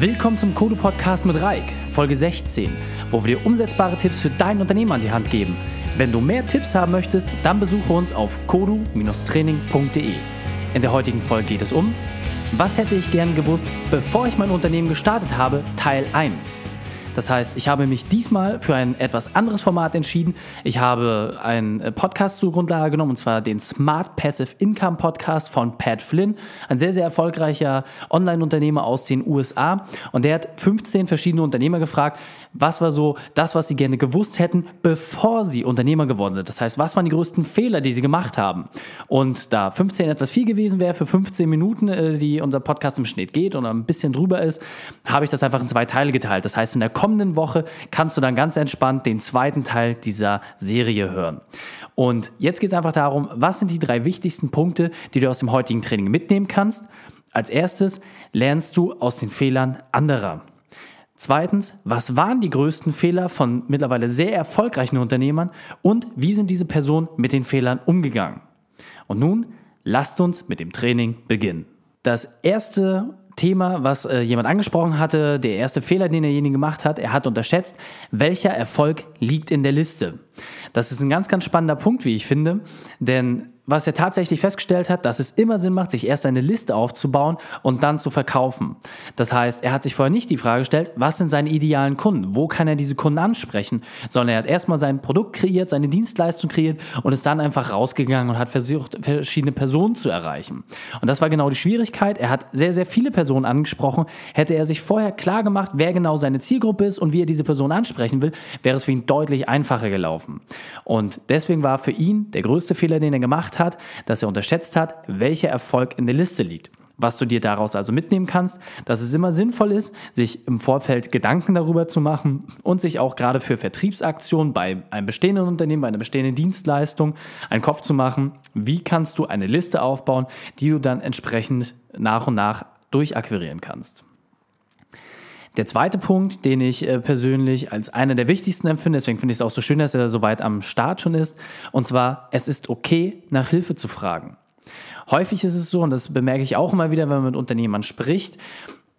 Willkommen zum Kodo Podcast mit Reik, Folge 16, wo wir dir umsetzbare Tipps für dein Unternehmen an die Hand geben. Wenn du mehr Tipps haben möchtest, dann besuche uns auf kodu-training.de. In der heutigen Folge geht es um Was hätte ich gern gewusst, bevor ich mein Unternehmen gestartet habe, Teil 1. Das heißt, ich habe mich diesmal für ein etwas anderes Format entschieden. Ich habe einen äh, Podcast zur Grundlage genommen, und zwar den Smart Passive Income Podcast von Pat Flynn, ein sehr, sehr erfolgreicher Online-Unternehmer aus den USA. Und der hat 15 verschiedene Unternehmer gefragt, was war so das, was sie gerne gewusst hätten, bevor sie Unternehmer geworden sind. Das heißt, was waren die größten Fehler, die sie gemacht haben? Und da 15 etwas viel gewesen wäre für 15 Minuten, äh, die unser Podcast im Schnitt geht oder ein bisschen drüber ist, habe ich das einfach in zwei Teile geteilt. Das heißt, in der kommenden Woche kannst du dann ganz entspannt den zweiten Teil dieser Serie hören. Und jetzt geht es einfach darum, was sind die drei wichtigsten Punkte, die du aus dem heutigen Training mitnehmen kannst. Als erstes lernst du aus den Fehlern anderer. Zweitens, was waren die größten Fehler von mittlerweile sehr erfolgreichen Unternehmern und wie sind diese Personen mit den Fehlern umgegangen? Und nun lasst uns mit dem Training beginnen. Das erste Thema, was äh, jemand angesprochen hatte, der erste Fehler, den derjenige gemacht hat, er hat unterschätzt, welcher Erfolg liegt in der Liste. Das ist ein ganz, ganz spannender Punkt, wie ich finde, denn was er tatsächlich festgestellt hat, dass es immer Sinn macht, sich erst eine Liste aufzubauen und dann zu verkaufen. Das heißt, er hat sich vorher nicht die Frage gestellt, was sind seine idealen Kunden? Wo kann er diese Kunden ansprechen? Sondern er hat erstmal sein Produkt kreiert, seine Dienstleistung kreiert und ist dann einfach rausgegangen und hat versucht, verschiedene Personen zu erreichen. Und das war genau die Schwierigkeit. Er hat sehr, sehr viele Personen angesprochen. Hätte er sich vorher klar gemacht, wer genau seine Zielgruppe ist und wie er diese Person ansprechen will, wäre es für ihn deutlich einfacher gelaufen. Und deswegen war für ihn der größte Fehler, den er gemacht gemacht hat, dass er unterschätzt hat, welcher Erfolg in der Liste liegt. Was du dir daraus also mitnehmen kannst, dass es immer sinnvoll ist, sich im Vorfeld Gedanken darüber zu machen und sich auch gerade für Vertriebsaktionen bei einem bestehenden Unternehmen, bei einer bestehenden Dienstleistung einen Kopf zu machen, wie kannst du eine Liste aufbauen, die du dann entsprechend nach und nach durchakquirieren kannst. Der zweite Punkt, den ich äh, persönlich als einer der wichtigsten empfinde, deswegen finde ich es auch so schön, dass er so weit am Start schon ist, und zwar, es ist okay, nach Hilfe zu fragen. Häufig ist es so, und das bemerke ich auch immer wieder, wenn man mit Unternehmern spricht,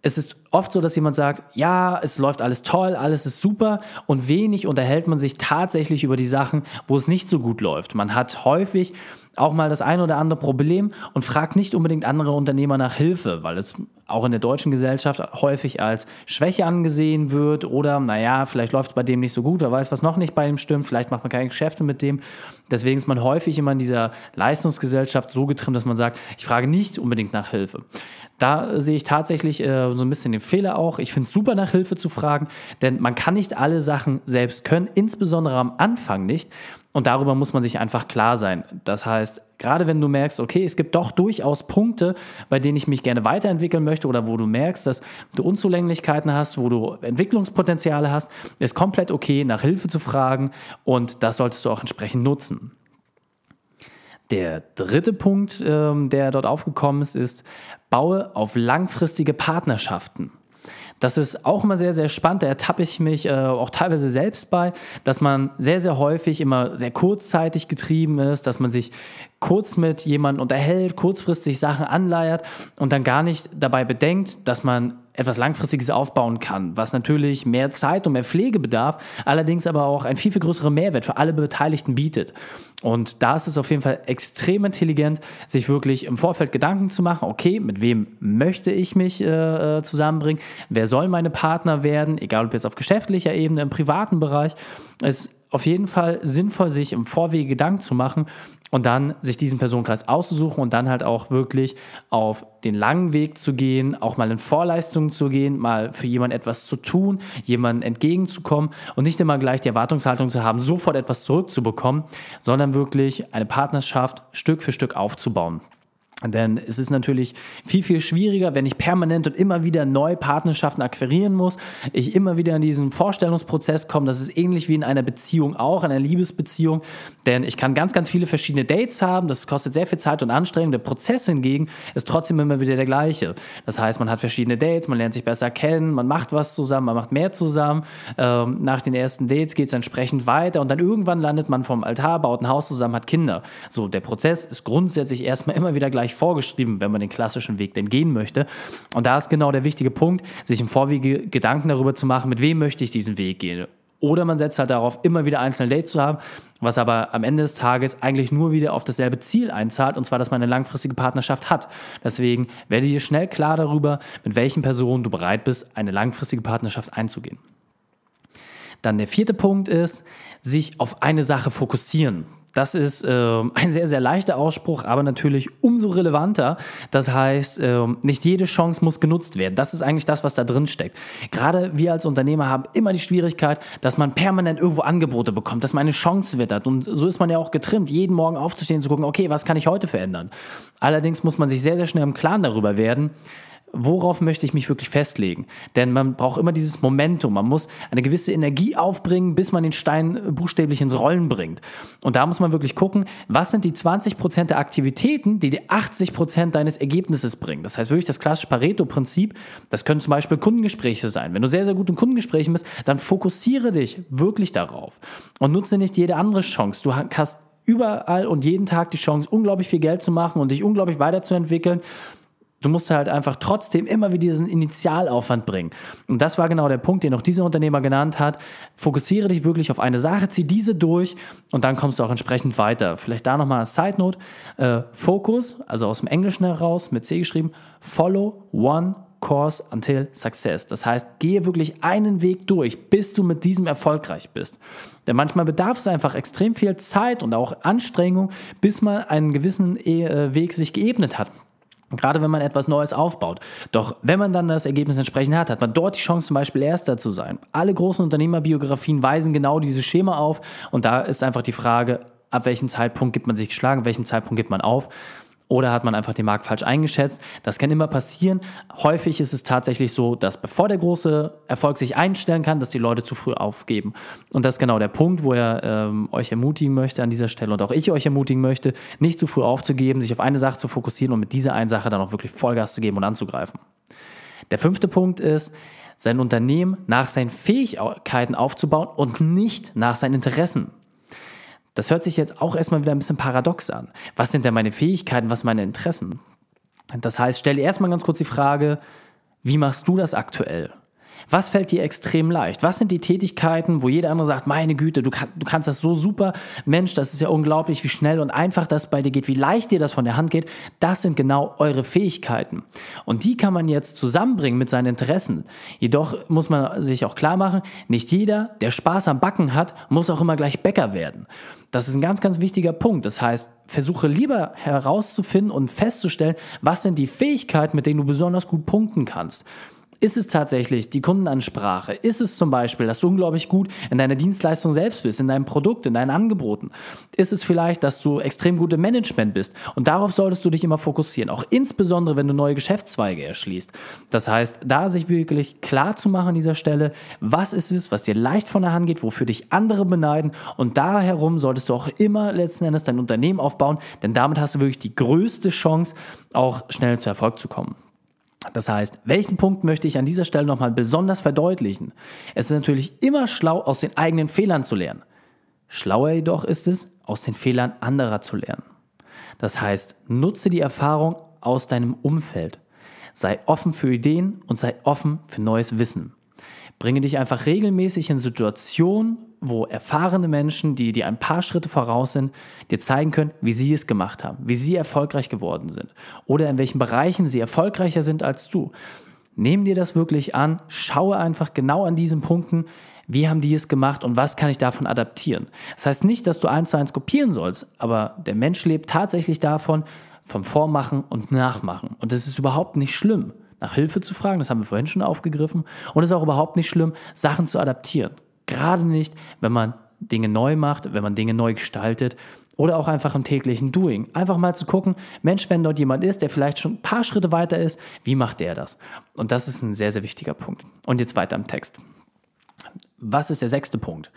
es ist oft so, dass jemand sagt, ja, es läuft alles toll, alles ist super und wenig unterhält man sich tatsächlich über die Sachen, wo es nicht so gut läuft. Man hat häufig auch mal das ein oder andere Problem und fragt nicht unbedingt andere Unternehmer nach Hilfe, weil es auch in der deutschen Gesellschaft häufig als Schwäche angesehen wird oder, naja, vielleicht läuft es bei dem nicht so gut, wer weiß, was noch nicht bei ihm stimmt, vielleicht macht man keine Geschäfte mit dem. Deswegen ist man häufig immer in dieser Leistungsgesellschaft so getrimmt, dass man sagt, ich frage nicht unbedingt nach Hilfe. Da sehe ich tatsächlich äh, so ein bisschen den Fehler auch. Ich finde es super, nach Hilfe zu fragen, denn man kann nicht alle Sachen selbst können, insbesondere am Anfang nicht. Und darüber muss man sich einfach klar sein. Das heißt, gerade wenn du merkst, okay, es gibt doch durchaus Punkte, bei denen ich mich gerne weiterentwickeln möchte oder wo du merkst, dass du Unzulänglichkeiten hast, wo du Entwicklungspotenziale hast, ist komplett okay, nach Hilfe zu fragen und das solltest du auch entsprechend nutzen. Der dritte Punkt, ähm, der dort aufgekommen ist, ist, baue auf langfristige Partnerschaften. Das ist auch immer sehr, sehr spannend. Da ertappe ich mich äh, auch teilweise selbst bei, dass man sehr, sehr häufig immer sehr kurzzeitig getrieben ist, dass man sich kurz mit jemandem unterhält, kurzfristig Sachen anleiert und dann gar nicht dabei bedenkt, dass man etwas Langfristiges aufbauen kann, was natürlich mehr Zeit und mehr Pflege bedarf, allerdings aber auch einen viel, viel größeren Mehrwert für alle Beteiligten bietet. Und da ist es auf jeden Fall extrem intelligent, sich wirklich im Vorfeld Gedanken zu machen, okay, mit wem möchte ich mich äh, äh zusammenbringen, wer soll meine Partner werden, egal ob jetzt auf geschäftlicher Ebene, im privaten Bereich. Es auf jeden Fall sinnvoll, sich im Vorwege Gedanken zu machen und dann sich diesen Personenkreis auszusuchen und dann halt auch wirklich auf den langen Weg zu gehen, auch mal in Vorleistungen zu gehen, mal für jemanden etwas zu tun, jemandem entgegenzukommen und nicht immer gleich die Erwartungshaltung zu haben, sofort etwas zurückzubekommen, sondern wirklich eine Partnerschaft Stück für Stück aufzubauen. Denn es ist natürlich viel, viel schwieriger, wenn ich permanent und immer wieder neue Partnerschaften akquirieren muss, ich immer wieder in diesen Vorstellungsprozess komme. Das ist ähnlich wie in einer Beziehung auch, in einer Liebesbeziehung. Denn ich kann ganz, ganz viele verschiedene Dates haben. Das kostet sehr viel Zeit und Anstrengung. Der Prozess hingegen ist trotzdem immer wieder der gleiche. Das heißt, man hat verschiedene Dates, man lernt sich besser kennen, man macht was zusammen, man macht mehr zusammen. Ähm, nach den ersten Dates geht es entsprechend weiter und dann irgendwann landet man vom Altar, baut ein Haus zusammen, hat Kinder. So, der Prozess ist grundsätzlich erstmal immer wieder gleich gleich vorgeschrieben, wenn man den klassischen Weg denn gehen möchte. Und da ist genau der wichtige Punkt, sich im Vorwege Gedanken darüber zu machen, mit wem möchte ich diesen Weg gehen. Oder man setzt halt darauf, immer wieder einzelne Dates zu haben, was aber am Ende des Tages eigentlich nur wieder auf dasselbe Ziel einzahlt, und zwar, dass man eine langfristige Partnerschaft hat. Deswegen werde dir schnell klar darüber, mit welchen Personen du bereit bist, eine langfristige Partnerschaft einzugehen. Dann der vierte Punkt ist, sich auf eine Sache fokussieren. Das ist äh, ein sehr, sehr leichter Ausspruch, aber natürlich umso relevanter. Das heißt, äh, nicht jede Chance muss genutzt werden. Das ist eigentlich das, was da drin steckt. Gerade wir als Unternehmer haben immer die Schwierigkeit, dass man permanent irgendwo Angebote bekommt, dass man eine Chance wittert. Und so ist man ja auch getrimmt, jeden Morgen aufzustehen, zu gucken, okay, was kann ich heute verändern? Allerdings muss man sich sehr, sehr schnell im Klaren darüber werden, worauf möchte ich mich wirklich festlegen? Denn man braucht immer dieses Momentum. Man muss eine gewisse Energie aufbringen, bis man den Stein buchstäblich ins Rollen bringt. Und da muss man wirklich gucken, was sind die 20% der Aktivitäten, die dir 80% deines Ergebnisses bringen. Das heißt wirklich das klassische Pareto-Prinzip. Das können zum Beispiel Kundengespräche sein. Wenn du sehr, sehr gut in Kundengesprächen bist, dann fokussiere dich wirklich darauf und nutze nicht jede andere Chance. Du hast überall und jeden Tag die Chance, unglaublich viel Geld zu machen und dich unglaublich weiterzuentwickeln. Du musst halt einfach trotzdem immer wieder diesen Initialaufwand bringen. Und das war genau der Punkt, den auch dieser Unternehmer genannt hat. Fokussiere dich wirklich auf eine Sache, zieh diese durch und dann kommst du auch entsprechend weiter. Vielleicht da nochmal als Side Note. Äh, Focus, also aus dem Englischen heraus mit C geschrieben, follow one course until success. Das heißt, gehe wirklich einen Weg durch, bis du mit diesem erfolgreich bist. Denn manchmal bedarf es einfach extrem viel Zeit und auch Anstrengung, bis man einen gewissen äh, Weg sich geebnet hat. Gerade wenn man etwas Neues aufbaut. Doch wenn man dann das Ergebnis entsprechend hat, hat man dort die Chance, zum Beispiel Erster zu sein. Alle großen Unternehmerbiografien weisen genau dieses Schema auf. Und da ist einfach die Frage, ab welchem Zeitpunkt gibt man sich geschlagen, ab welchem Zeitpunkt gibt man auf. Oder hat man einfach den Markt falsch eingeschätzt? Das kann immer passieren. Häufig ist es tatsächlich so, dass bevor der große Erfolg sich einstellen kann, dass die Leute zu früh aufgeben. Und das ist genau der Punkt, wo er ähm, euch ermutigen möchte an dieser Stelle und auch ich euch ermutigen möchte, nicht zu früh aufzugeben, sich auf eine Sache zu fokussieren und mit dieser einen Sache dann auch wirklich Vollgas zu geben und anzugreifen. Der fünfte Punkt ist, sein Unternehmen nach seinen Fähigkeiten aufzubauen und nicht nach seinen Interessen. Das hört sich jetzt auch erstmal wieder ein bisschen paradox an. Was sind denn meine Fähigkeiten, was meine Interessen? Das heißt, stell dir erstmal ganz kurz die Frage, wie machst du das aktuell? Was fällt dir extrem leicht? Was sind die Tätigkeiten, wo jeder andere sagt, meine Güte, du, kann, du kannst das so super, Mensch, das ist ja unglaublich, wie schnell und einfach das bei dir geht, wie leicht dir das von der Hand geht. Das sind genau eure Fähigkeiten. Und die kann man jetzt zusammenbringen mit seinen Interessen. Jedoch muss man sich auch klar machen, nicht jeder, der Spaß am Backen hat, muss auch immer gleich Bäcker werden. Das ist ein ganz, ganz wichtiger Punkt. Das heißt, versuche lieber herauszufinden und festzustellen, was sind die Fähigkeiten, mit denen du besonders gut punkten kannst. Ist es tatsächlich die Kundenansprache? Ist es zum Beispiel, dass du unglaublich gut in deiner Dienstleistung selbst bist, in deinem Produkt, in deinen Angeboten? Ist es vielleicht, dass du extrem gut im Management bist? Und darauf solltest du dich immer fokussieren, auch insbesondere, wenn du neue Geschäftszweige erschließt. Das heißt, da sich wirklich klar zu machen an dieser Stelle, was ist es, was dir leicht von der Hand geht, wofür dich andere beneiden und da herum solltest du auch immer letzten Endes dein Unternehmen aufbauen, denn damit hast du wirklich die größte Chance, auch schnell zu Erfolg zu kommen. Das heißt, welchen Punkt möchte ich an dieser Stelle nochmal besonders verdeutlichen? Es ist natürlich immer schlau, aus den eigenen Fehlern zu lernen. Schlauer jedoch ist es, aus den Fehlern anderer zu lernen. Das heißt, nutze die Erfahrung aus deinem Umfeld. Sei offen für Ideen und sei offen für neues Wissen. Bringe dich einfach regelmäßig in Situationen, wo erfahrene Menschen, die dir ein paar Schritte voraus sind, dir zeigen können, wie sie es gemacht haben, wie sie erfolgreich geworden sind oder in welchen Bereichen sie erfolgreicher sind als du. Nimm dir das wirklich an, schaue einfach genau an diesen Punkten, wie haben die es gemacht und was kann ich davon adaptieren. Das heißt nicht, dass du eins zu eins kopieren sollst, aber der Mensch lebt tatsächlich davon, vom Vormachen und Nachmachen. Und das ist überhaupt nicht schlimm, nach Hilfe zu fragen, das haben wir vorhin schon aufgegriffen. Und es ist auch überhaupt nicht schlimm, Sachen zu adaptieren. Gerade nicht, wenn man Dinge neu macht, wenn man Dinge neu gestaltet oder auch einfach im täglichen Doing. Einfach mal zu gucken, Mensch, wenn dort jemand ist, der vielleicht schon ein paar Schritte weiter ist, wie macht der das? Und das ist ein sehr, sehr wichtiger Punkt. Und jetzt weiter im Text. Was ist der sechste Punkt?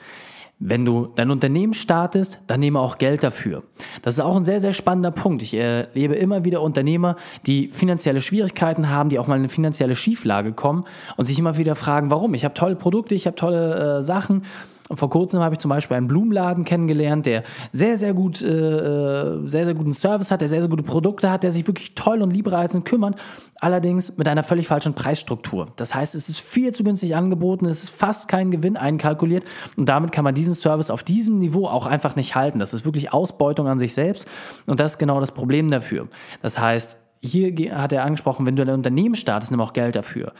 Wenn du dein Unternehmen startest, dann nehme auch Geld dafür. Das ist auch ein sehr, sehr spannender Punkt. Ich erlebe immer wieder Unternehmer, die finanzielle Schwierigkeiten haben, die auch mal in eine finanzielle Schieflage kommen und sich immer wieder fragen, warum? Ich habe tolle Produkte, ich habe tolle äh, Sachen, Und vor kurzem habe ich zum Beispiel einen Blumenladen kennengelernt, der sehr, sehr gut, äh, äh, sehr, sehr guten Service hat, der sehr, sehr gute Produkte hat, der sich wirklich toll und liebreizend kümmert, allerdings mit einer völlig falschen Preisstruktur. Das heißt, es ist viel zu günstig angeboten, es ist fast kein Gewinn einkalkuliert und damit kann man diesen Service auf diesem Niveau auch einfach nicht halten. Das ist wirklich Ausbeutung an sich selbst und das ist genau das Problem dafür. Das heißt, hier hat er angesprochen, wenn du ein Unternehmen startest, nimm auch Geld dafür.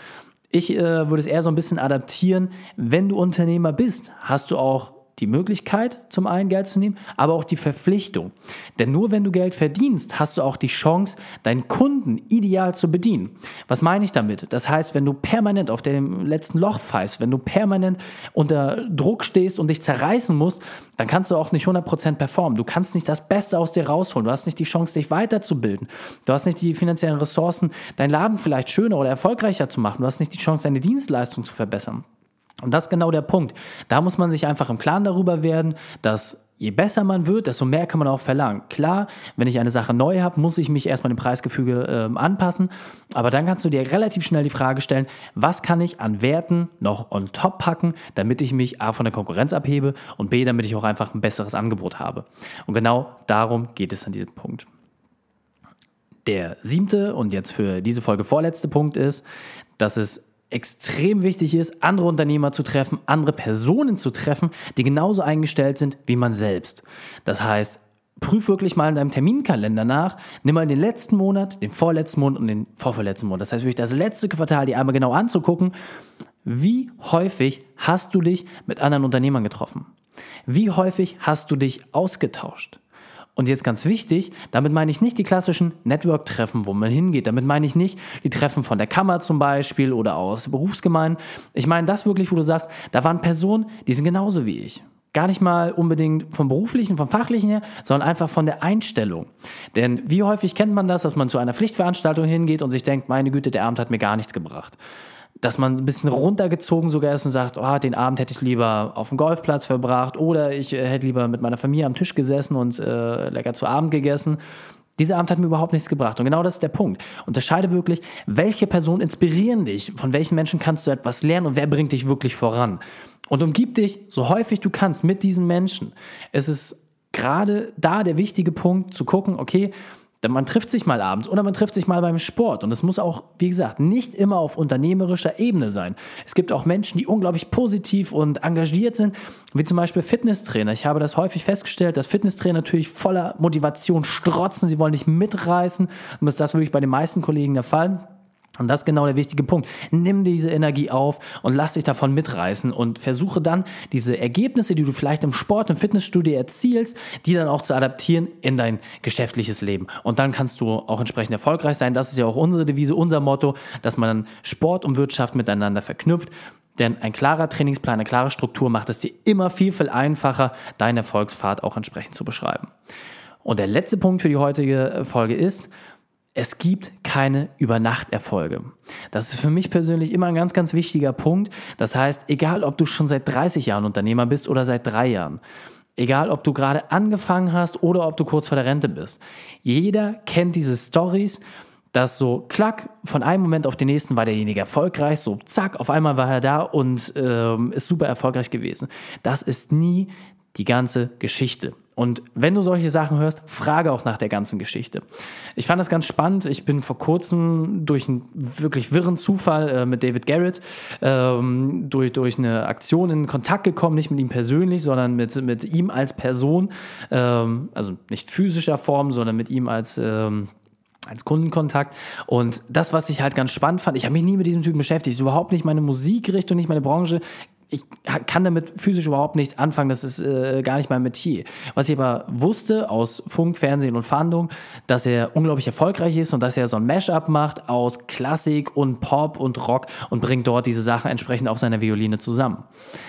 Ich äh, würde es eher so ein bisschen adaptieren. Wenn du Unternehmer bist, hast du auch die Möglichkeit, zum einen Geld zu nehmen, aber auch die Verpflichtung. Denn nur wenn du Geld verdienst, hast du auch die Chance, deinen Kunden ideal zu bedienen. Was meine ich damit? Das heißt, wenn du permanent auf dem letzten Loch pfeifst, wenn du permanent unter Druck stehst und dich zerreißen musst, dann kannst du auch nicht 100% performen. Du kannst nicht das Beste aus dir rausholen. Du hast nicht die Chance, dich weiterzubilden. Du hast nicht die finanziellen Ressourcen, deinen Laden vielleicht schöner oder erfolgreicher zu machen. Du hast nicht die Chance, deine Dienstleistung zu verbessern. Und das ist genau der Punkt. Da muss man sich einfach im Klaren darüber werden, dass je besser man wird, desto mehr kann man auch verlangen. Klar, wenn ich eine Sache neu habe, muss ich mich erstmal dem Preisgefüge äh, anpassen. Aber dann kannst du dir relativ schnell die Frage stellen, was kann ich an Werten noch on top packen, damit ich mich A von der Konkurrenz abhebe und B, damit ich auch einfach ein besseres Angebot habe. Und genau darum geht es an diesem Punkt. Der siebte und jetzt für diese Folge vorletzte Punkt ist, dass es extrem wichtig ist, andere Unternehmer zu treffen, andere Personen zu treffen, die genauso eingestellt sind wie man selbst. Das heißt, prüf wirklich mal in deinem Terminkalender nach, nimm mal den letzten Monat, den vorletzten Monat und den vorvorletzten Monat. Das heißt, wirklich das letzte Quartal die einmal genau anzugucken, wie häufig hast du dich mit anderen Unternehmern getroffen? Wie häufig hast du dich ausgetauscht? Und jetzt ganz wichtig, damit meine ich nicht die klassischen Network-Treffen, wo man hingeht. Damit meine ich nicht die Treffen von der Kammer zum Beispiel oder aus Berufsgemeinden. Ich meine das wirklich, wo du sagst, da waren Personen, die sind genauso wie ich. Gar nicht mal unbedingt vom beruflichen, vom fachlichen her, sondern einfach von der Einstellung. Denn wie häufig kennt man das, dass man zu einer Pflichtveranstaltung hingeht und sich denkt, meine Güte, der Abend hat mir gar nichts gebracht dass man ein bisschen runtergezogen sogar ist und sagt, oh, den Abend hätte ich lieber auf dem Golfplatz verbracht oder ich äh, hätte lieber mit meiner Familie am Tisch gesessen und äh, lecker zu Abend gegessen. Dieser Abend hat mir überhaupt nichts gebracht. Und genau das ist der Punkt. Unterscheide wirklich, welche Personen inspirieren dich, von welchen Menschen kannst du etwas lernen und wer bringt dich wirklich voran. Und umgib dich so häufig du kannst mit diesen Menschen. Es ist gerade da der wichtige Punkt zu gucken, okay, man trifft sich mal abends oder man trifft sich mal beim Sport. Und es muss auch, wie gesagt, nicht immer auf unternehmerischer Ebene sein. Es gibt auch Menschen, die unglaublich positiv und engagiert sind, wie zum Beispiel Fitnesstrainer. Ich habe das häufig festgestellt, dass Fitnesstrainer natürlich voller Motivation strotzen. Sie wollen dich mitreißen. Und das ist das wirklich bei den meisten Kollegen der Fall. Und das ist genau der wichtige Punkt. Nimm diese Energie auf und lass dich davon mitreißen und versuche dann diese Ergebnisse, die du vielleicht im Sport, im Fitnessstudio erzielst, die dann auch zu adaptieren in dein geschäftliches Leben. Und dann kannst du auch entsprechend erfolgreich sein. Das ist ja auch unsere Devise, unser Motto, dass man Sport und Wirtschaft miteinander verknüpft. Denn ein klarer Trainingsplan, eine klare Struktur macht es dir immer viel, viel einfacher, deine Erfolgsfahrt auch entsprechend zu beschreiben. Und der letzte Punkt für die heutige Folge ist, es gibt keine Übernachterfolge. Das ist für mich persönlich immer ein ganz, ganz wichtiger Punkt. Das heißt, egal ob du schon seit 30 Jahren Unternehmer bist oder seit drei Jahren, egal ob du gerade angefangen hast oder ob du kurz vor der Rente bist, jeder kennt diese Stories, dass so klack, von einem Moment auf den nächsten war derjenige erfolgreich, so zack, auf einmal war er da und ähm, ist super erfolgreich gewesen. Das ist nie die ganze Geschichte. Und wenn du solche Sachen hörst, frage auch nach der ganzen Geschichte. Ich fand das ganz spannend. Ich bin vor kurzem durch einen wirklich wirren Zufall äh, mit David Garrett ähm, durch, durch eine Aktion in Kontakt gekommen, nicht mit ihm persönlich, sondern mit, mit ihm als Person. Ähm, also nicht physischer Form, sondern mit ihm als ähm, als Kundenkontakt. Und das, was ich halt ganz spannend fand, ich habe mich nie mit diesem Typen beschäftigt, ist überhaupt nicht meine Musikrichtung, nicht meine Branche, ich kann damit physisch überhaupt nichts anfangen, das ist äh, gar nicht mein Metier. Was ich aber wusste aus Funk, Fernsehen und Fahndung, dass er unglaublich erfolgreich ist und dass er so ein Mashup macht aus Klassik und Pop und Rock und bringt dort diese Sachen entsprechend auf seiner Violine zusammen.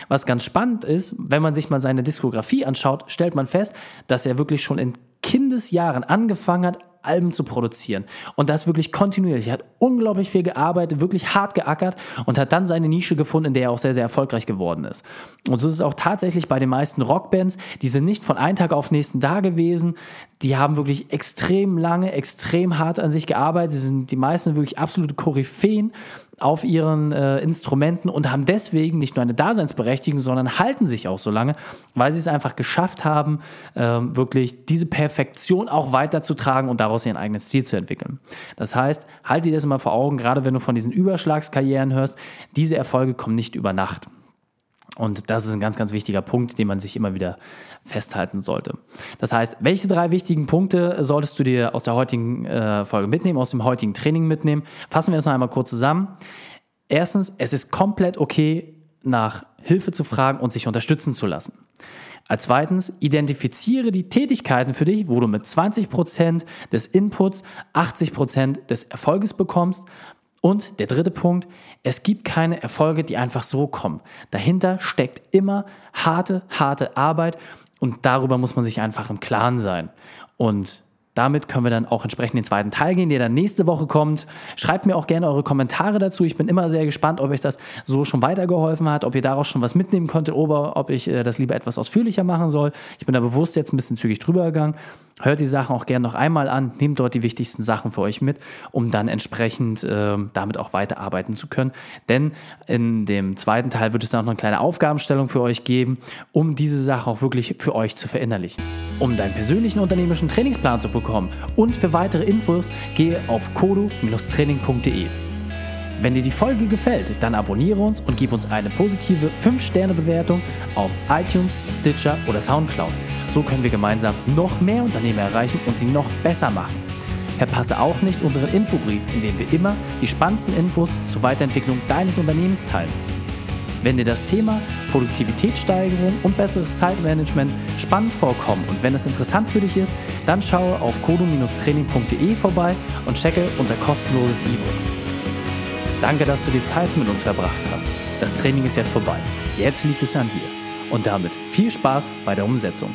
Was ganz spannend ist, wenn man sich mal seine Diskografie anschaut, stellt man fest, dass er wirklich schon in Kindesjahren angefangen hat, Alben zu produzieren. Und das wirklich kontinuierlich. Er hat unglaublich viel gearbeitet, wirklich hart geackert und hat dann seine Nische gefunden, in der er auch sehr, sehr erfolgreich geworden ist. Und so ist es auch tatsächlich bei den meisten Rockbands. Die sind nicht von einem Tag auf den nächsten da gewesen. die haben wirklich extrem lange, extrem hart an sich gearbeitet. Sie sind die meisten wirklich absolute Koryphäen auf ihren äh, Instrumenten und haben deswegen nicht nur eine Daseinsberechtigung, sondern halten sich auch so lange, weil sie es einfach geschafft haben, äh, wirklich diese Perfektion auch weiterzutragen und daraus ihren eigenen Stil zu entwickeln. Das heißt, halte dir das mal vor Augen, gerade wenn du von diesen Überschlagskarrieren hörst, diese Erfolge kommen nicht über Nacht. Und das ist ein ganz, ganz wichtiger Punkt, den man sich immer wieder festhalten sollte. Das heißt, welche drei wichtigen Punkte solltest du dir aus der heutigen äh, Folge mitnehmen, aus dem heutigen Training mitnehmen? Fassen wir das noch einmal kurz zusammen. Erstens, es ist komplett okay, nach Hilfe zu fragen und sich unterstützen zu lassen. Als zweitens, identifiziere die Tätigkeiten für dich, wo du mit 20% des Inputs 80% des Erfolges bekommst. Und der dritte Punkt, es gibt keine Erfolge, die einfach so kommen. Dahinter steckt immer harte, harte Arbeit und darüber muss man sich einfach im Klaren sein. Und damit können wir dann auch entsprechend den zweiten Teil gehen, der dann nächste Woche kommt. Schreibt mir auch gerne eure Kommentare dazu. Ich bin immer sehr gespannt, ob euch das so schon weitergeholfen hat, ob ihr daraus schon was mitnehmen konntet oder ob ich äh, das lieber etwas ausführlicher machen soll. Ich bin da bewusst jetzt ein bisschen zügig drüber gegangen. Hört die Sachen auch gerne noch einmal an, nehmt dort die wichtigsten Sachen für euch mit, um dann entsprechend äh, damit auch weiterarbeiten zu können. Denn in dem zweiten Teil wird es dann noch eine kleine Aufgabenstellung für euch geben, um diese Sache auch wirklich für euch zu verinnerlichen. Um deinen persönlichen unternehmerischen Trainingsplan zu bekommen und für weitere Infos gehe auf kodo-training.de. Wenn dir die Folge gefällt, dann abonniere uns und gib uns eine positive 5-Sterne-Bewertung auf iTunes, Stitcher oder Soundcloud. So können wir gemeinsam noch mehr Unternehmer erreichen und sie noch besser machen. Verpasse auch nicht unseren Infobrief, in dem wir immer die spannendsten Infos zur Weiterentwicklung deines Unternehmens teilen. Wenn dir das Thema Produktivitätssteigerung und besseres Zeitmanagement spannend vorkommt und wenn es interessant für dich ist, dann schaue auf kodo-training.de vorbei und checke unser kostenloses E-Book. Danke, dass du die Zeit mit uns verbracht hast. Das Training ist jetzt vorbei. Jetzt liegt es an dir. Und damit viel Spaß bei der Umsetzung.